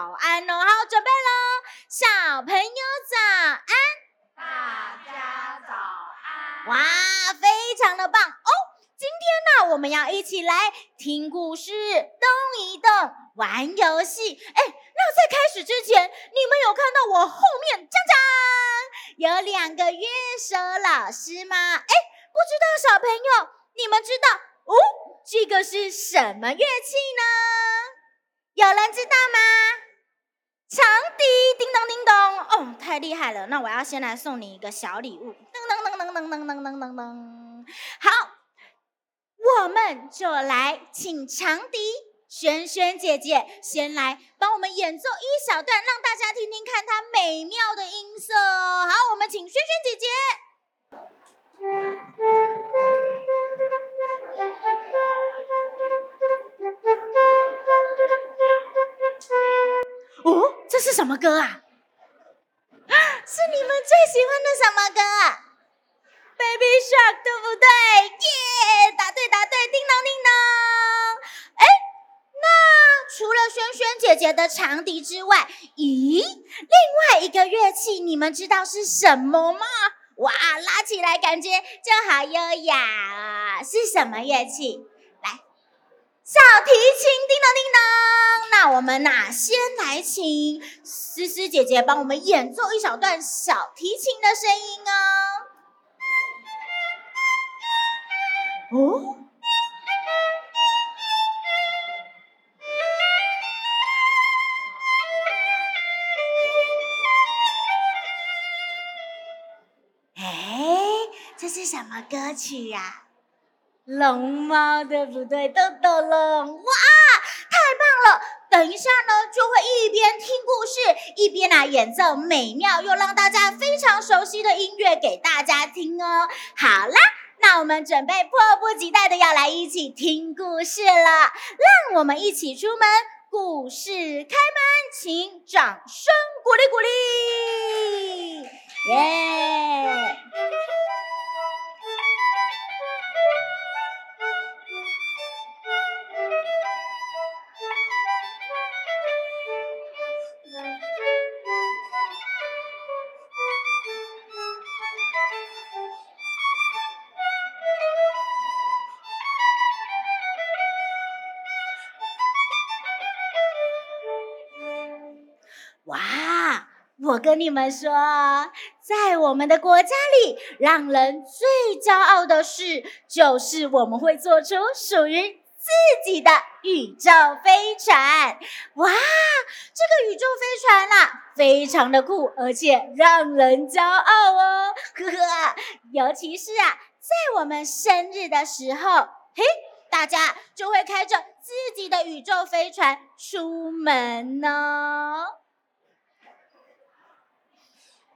早安哦。好，准备喽，小朋友早安，大家早安。哇，非常的棒哦！今天呢，我们要一起来听故事、动一动、玩游戏。哎，那在开始之前，你们有看到我后面，锵锵，有两个乐手老师吗？哎，不知道小朋友，你们知道哦？这个是什么乐器呢？有人知道吗？长笛，叮咚叮咚，哦，太厉害了！那我要先来送你一个小礼物，噔噔噔噔噔噔噔噔噔噔。好，我们就来请长笛萱萱姐姐先来帮我们演奏一小段，让大家听听看它美妙的音色。好，我们请萱萱姐姐。是什么歌啊？是你们最喜欢的什么歌啊？Baby Shark，对不对？耶，答对答对，叮当叮当。哎，那除了萱萱姐姐的长笛之外，咦，另外一个乐器你们知道是什么吗？哇，拉起来感觉就好优雅啊！是什么乐器？小提琴，叮当叮当。那我们哪先来请思思姐姐帮我们演奏一小段小提琴的声音哦。哦。这是什么歌曲呀、啊？龙猫对不对？豆豆龙，哇，太棒了！等一下呢，就会一边听故事，一边来演奏美妙又让大家非常熟悉的音乐给大家听哦。好啦，那我们准备迫不及待的要来一起听故事了，让我们一起出门，故事开门，请掌声鼓励鼓励，耶、跟你们说，在我们的国家里，让人最骄傲的事，就是我们会做出属于自己的宇宙飞船。哇！这个宇宙飞船啊，非常的酷，而且让人骄傲哦。呵呵，尤其是啊，在我们生日的时候，嘿，大家就会开着自己的宇宙飞船出门呢。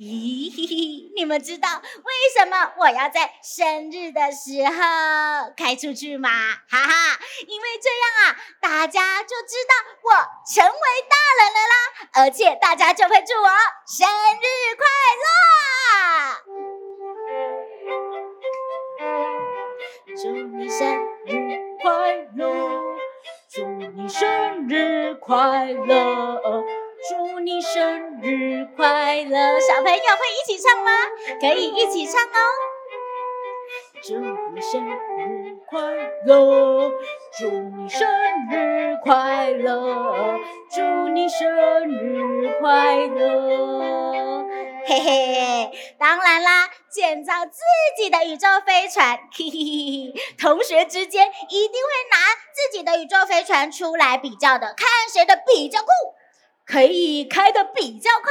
咦，你们知道为什么我要在生日的时候开出去吗？哈哈，因为这样啊，大家就知道我成为大人了啦，而且大家就会祝我生日快乐。祝你生日快乐，祝你生日快乐。祝你生日快乐！小朋友会一起唱吗？可以一起唱哦。祝你生日快乐！祝你生日快乐！祝你生日快乐！嘿嘿，当然啦，建造自己的宇宙飞船，嘿嘿嘿，同学之间一定会拿自己的宇宙飞船出来比较的，看谁的比较酷。可以开得比较快，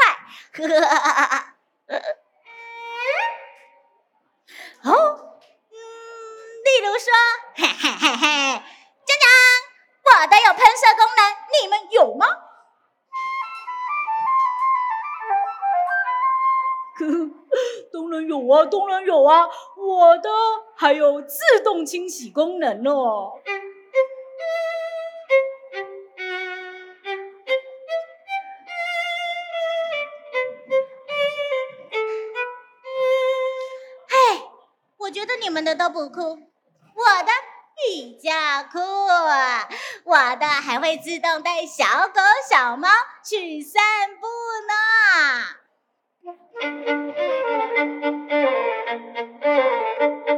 呵呵哈哈哈。哦，嗯，例如说，嘿嘿嘿嘿，锵锵，我的有喷射功能，你们有吗？呵呵，当然有啊，当然有啊，我的还有自动清洗功能呢。你们的都不哭，我的比较酷，我的还会自动带小狗小猫去散步呢。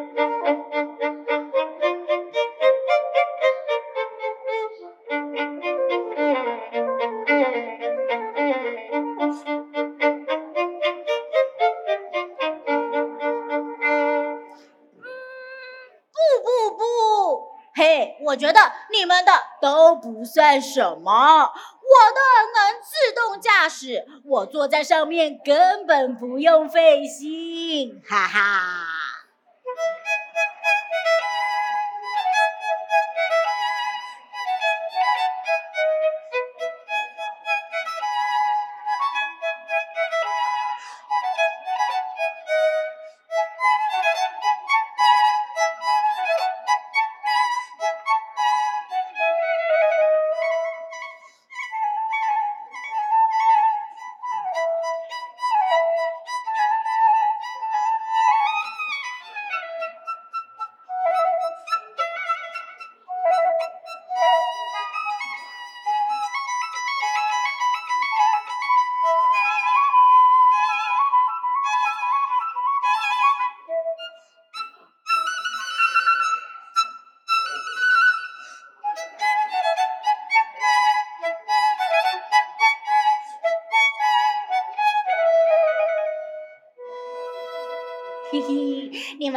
我觉得你们的都不算什么，我的能自动驾驶，我坐在上面根本不用费心，哈哈。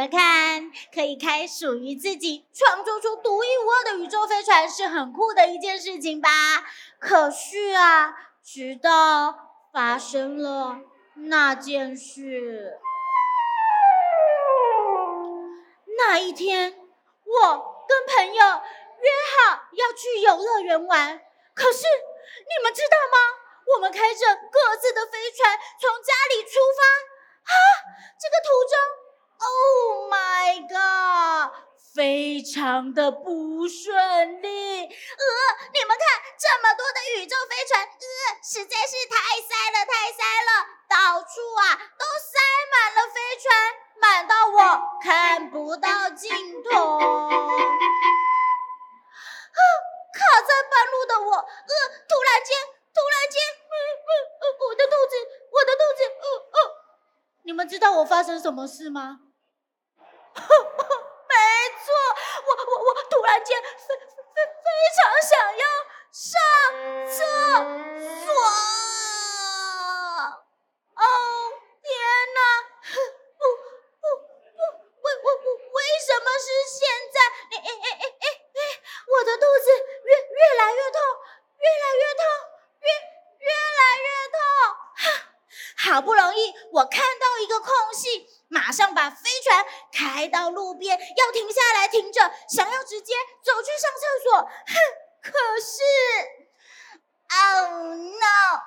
看，可以开属于自己、创作出独一无二的宇宙飞船，是很酷的一件事情吧？可是啊，直到发生了那件事，那一天，我跟朋友约好要去游乐园玩，可是你们知道吗？我们开着各自的飞船从家里出发。啊，这个途中，Oh my God，非常的不顺利。呃，你们看，这么多的宇宙飞船，呃，实在是太塞了，太塞了，到处啊都塞满了飞船，满到我看不到尽头。啊，卡在半路的我，呃，突然间，突然间，呃呃呃，我的肚子，我的肚子，呃呃。你们知道我发生什么事吗？是现在？哎哎哎哎哎哎！我的肚子越越来越痛，越来越痛，越越来越痛。哈好不容易我看到。一个空隙，马上把飞船开到路边，要停下来停着，想要直接走去上厕所。哼，可是，Oh no！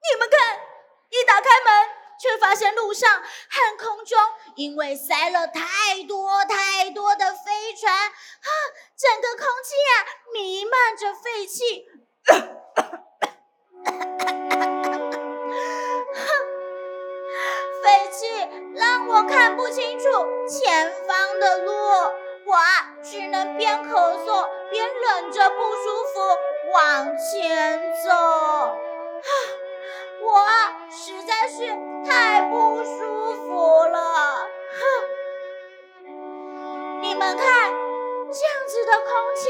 你们看，一打开门，却发现路上和空中因为塞了太多太多的飞船，啊，整个空气啊弥漫着废气。我看不清楚前方的路，我只能边咳嗽边忍着不舒服往前走。我实在是太不舒服了。哼，你们看，这样子的空气，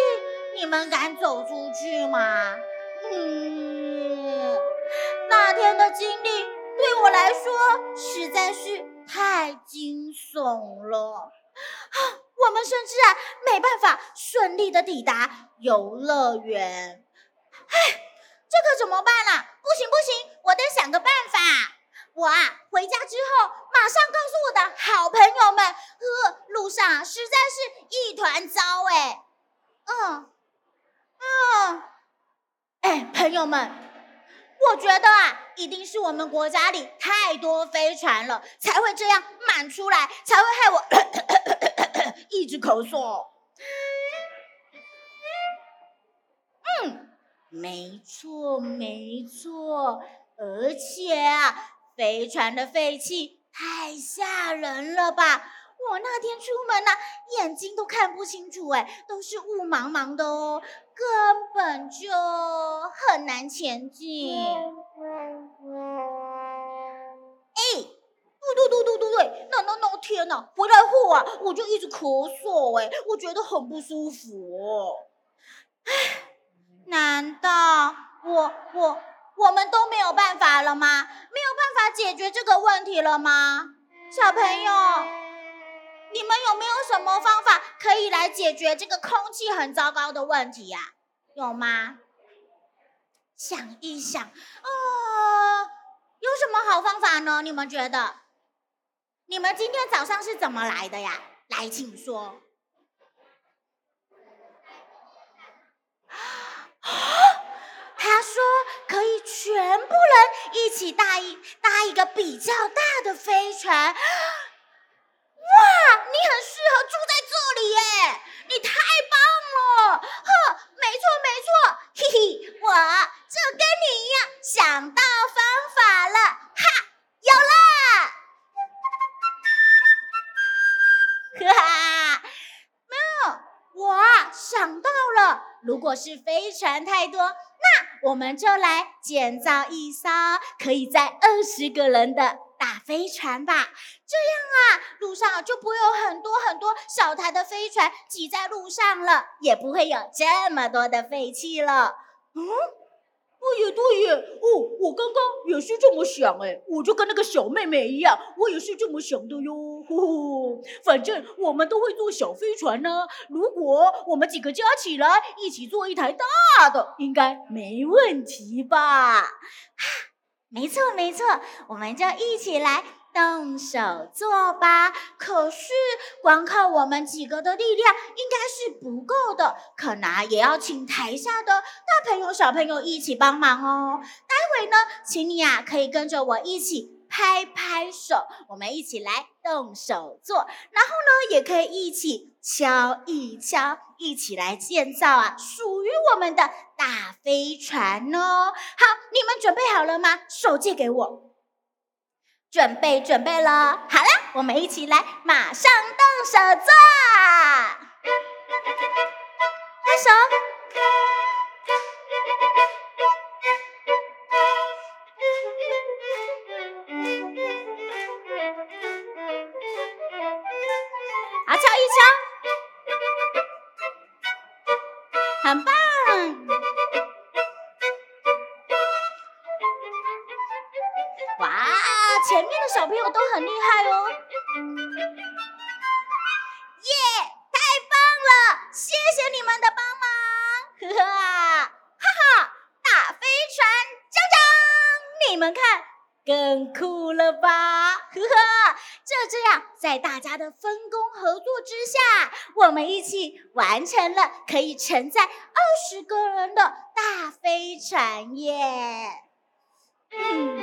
你们敢走出去吗？嗯，那天的经历对我来说实在是。太惊悚了！我们甚至啊没办法顺利的抵达游乐园。哎，这可怎么办啊？不行不行，我得想个办法。我啊回家之后马上告诉我的好朋友们。呵，路上实在是一团糟哎。嗯嗯，哎，朋友们。我觉得啊，一定是我们国家里太多飞船了，才会这样满出来，才会害我咳咳咳咳一直咳嗽。没错没错，而且啊，飞船的废气太吓人了吧！我那天出门呢、啊，眼睛都看不清楚，哎，都是雾茫茫的哦，根本就很难前进。哎，对对对对对，那那那天呐，回来后啊，我就一直咳嗽，哎，我觉得很不舒服哦。哎，难道我我我们都没有办法了吗？没有办法解决这个问题了吗？小朋友。你们有没有什么方法可以来解决这个空气很糟糕的问题呀？有吗？想一想，呃，有什么好方法呢？你们觉得？你们今天早上是怎么来的呀？来，请说。他说可以全部人一起搭一搭一个比较大的飞船。哇，你很适合住在这里耶！你太棒了，呵，没错没错，嘿嘿，我就跟你一样想到方法了，哈，有了，哈哈，没有，我想到了，如果是飞船太多，我们就来建造一艘可以载二十个人的。大飞船吧，这样啊，路上就不会有很多很多小台的飞船挤在路上了，也不会有这么多的废气了。嗯，对呀对呀，哦，我刚刚也是这么想哎，我就跟那个小妹妹一样，我也是这么想的哟。呼呼，反正我们都会坐小飞船呢，如果我们几个加起来一起坐一台大的，应该没问题吧？没错，没错，我们就一起来动手做吧。可是光靠我们几个的力量应该是不够的，可能也要请台下的大朋友、小朋友一起帮忙哦。待会呢，请你啊可以跟着我一起。拍拍手，我们一起来动手做，然后呢，也可以一起敲一敲，一起来建造啊，属于我们的大飞船哦。好，你们准备好了吗？手借给我，准备准备了。好了，我们一起来，马上动手做，拍手。很棒！前面的小朋友都很厉害哦！耶，太棒了！谢谢你们的帮忙！呵呵，哈哈，大飞船降降，你们看，更酷了吧？呵呵。就这样，在大家的分工合作之下，我们一起完成了可以承载二十个人的大飞船耶！嗯，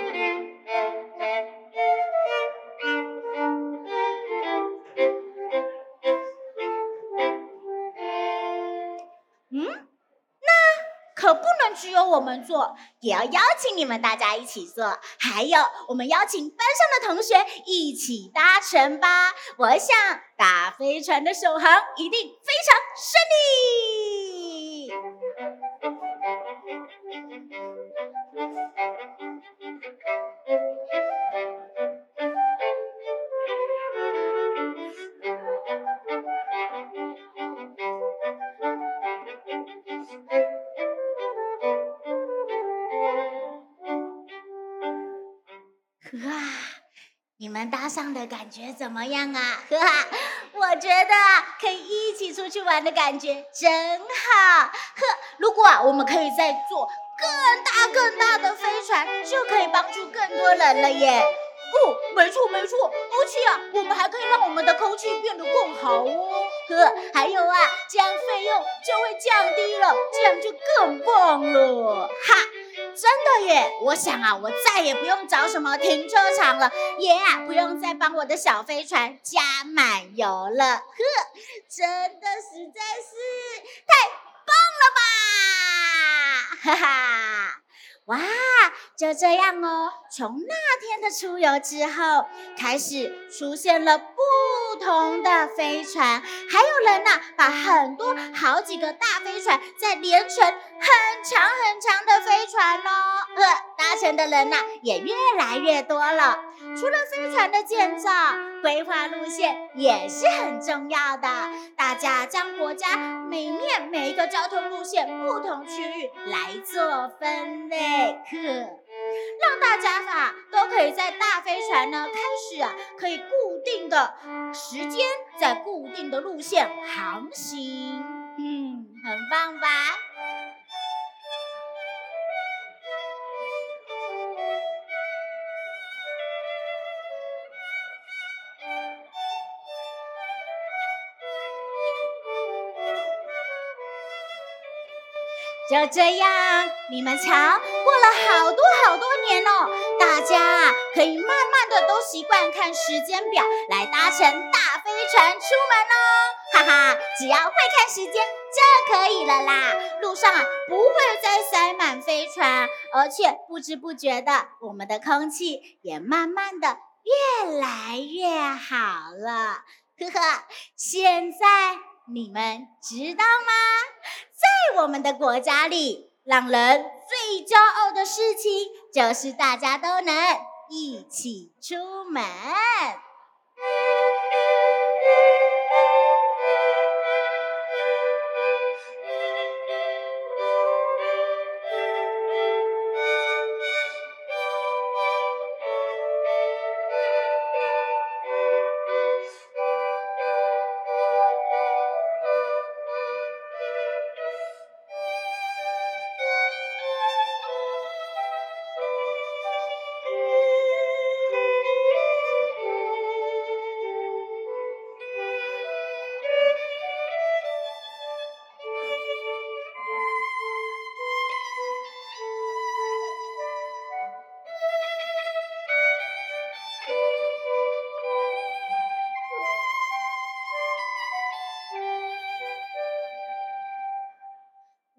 嗯。可不能只有我们做，也要邀请你们大家一起做。还有，我们邀请班上的同学一起搭乘吧。我想，大飞船的首航一定非常顺利。搭上的感觉怎么样啊？哈哈，我觉得可以一起出去玩的感觉真好。呵，如果啊，我们可以再做更大更大的飞船，就可以帮助更多人了耶。哦，没错没错，而且啊，我们还可以让我们的空气变得更好哦。呵，还有啊，这样费用就会降低了，这样就更棒了。哈。真的耶！我想啊，我再也不用找什么停车场了，也啊不用再帮我的小飞船加满油了。呵，真的实在是太棒了吧！哈哈。哇，就这样哦。从那天的出游之后，开始出现了不同的飞船，还有人呐，把很多好几个大飞船再连成很长很长的飞船喽。呃，搭乘的人呐也越来越多了。除了飞船的建造，规划路线也是很重要的。大家将国家每面每一个交通路线不同区域来做分类，可让大家啊都可以在大飞船呢开始啊，可以固定的时间在固定的路线航行。嗯，很棒吧？就这样，你们瞧，过了好多好多年哦，大家可以慢慢的都习惯看时间表来搭乘大飞船出门哦，哈哈，只要会看时间就可以了啦。路上啊不会再塞满飞船，而且不知不觉的，我们的空气也慢慢的越来越好了。呵呵，现在你们知道吗？在我们的国家里，让人最骄傲的事情就是大家都能一起出门。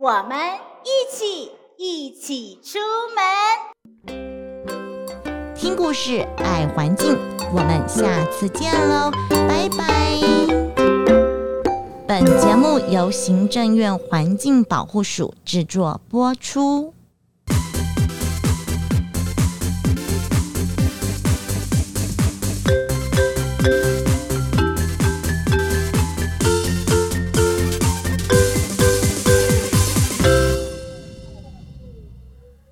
我们一起一起出门，听故事爱环境，我们下次见喽，拜拜。本节目由行政院环境保护署制作播出。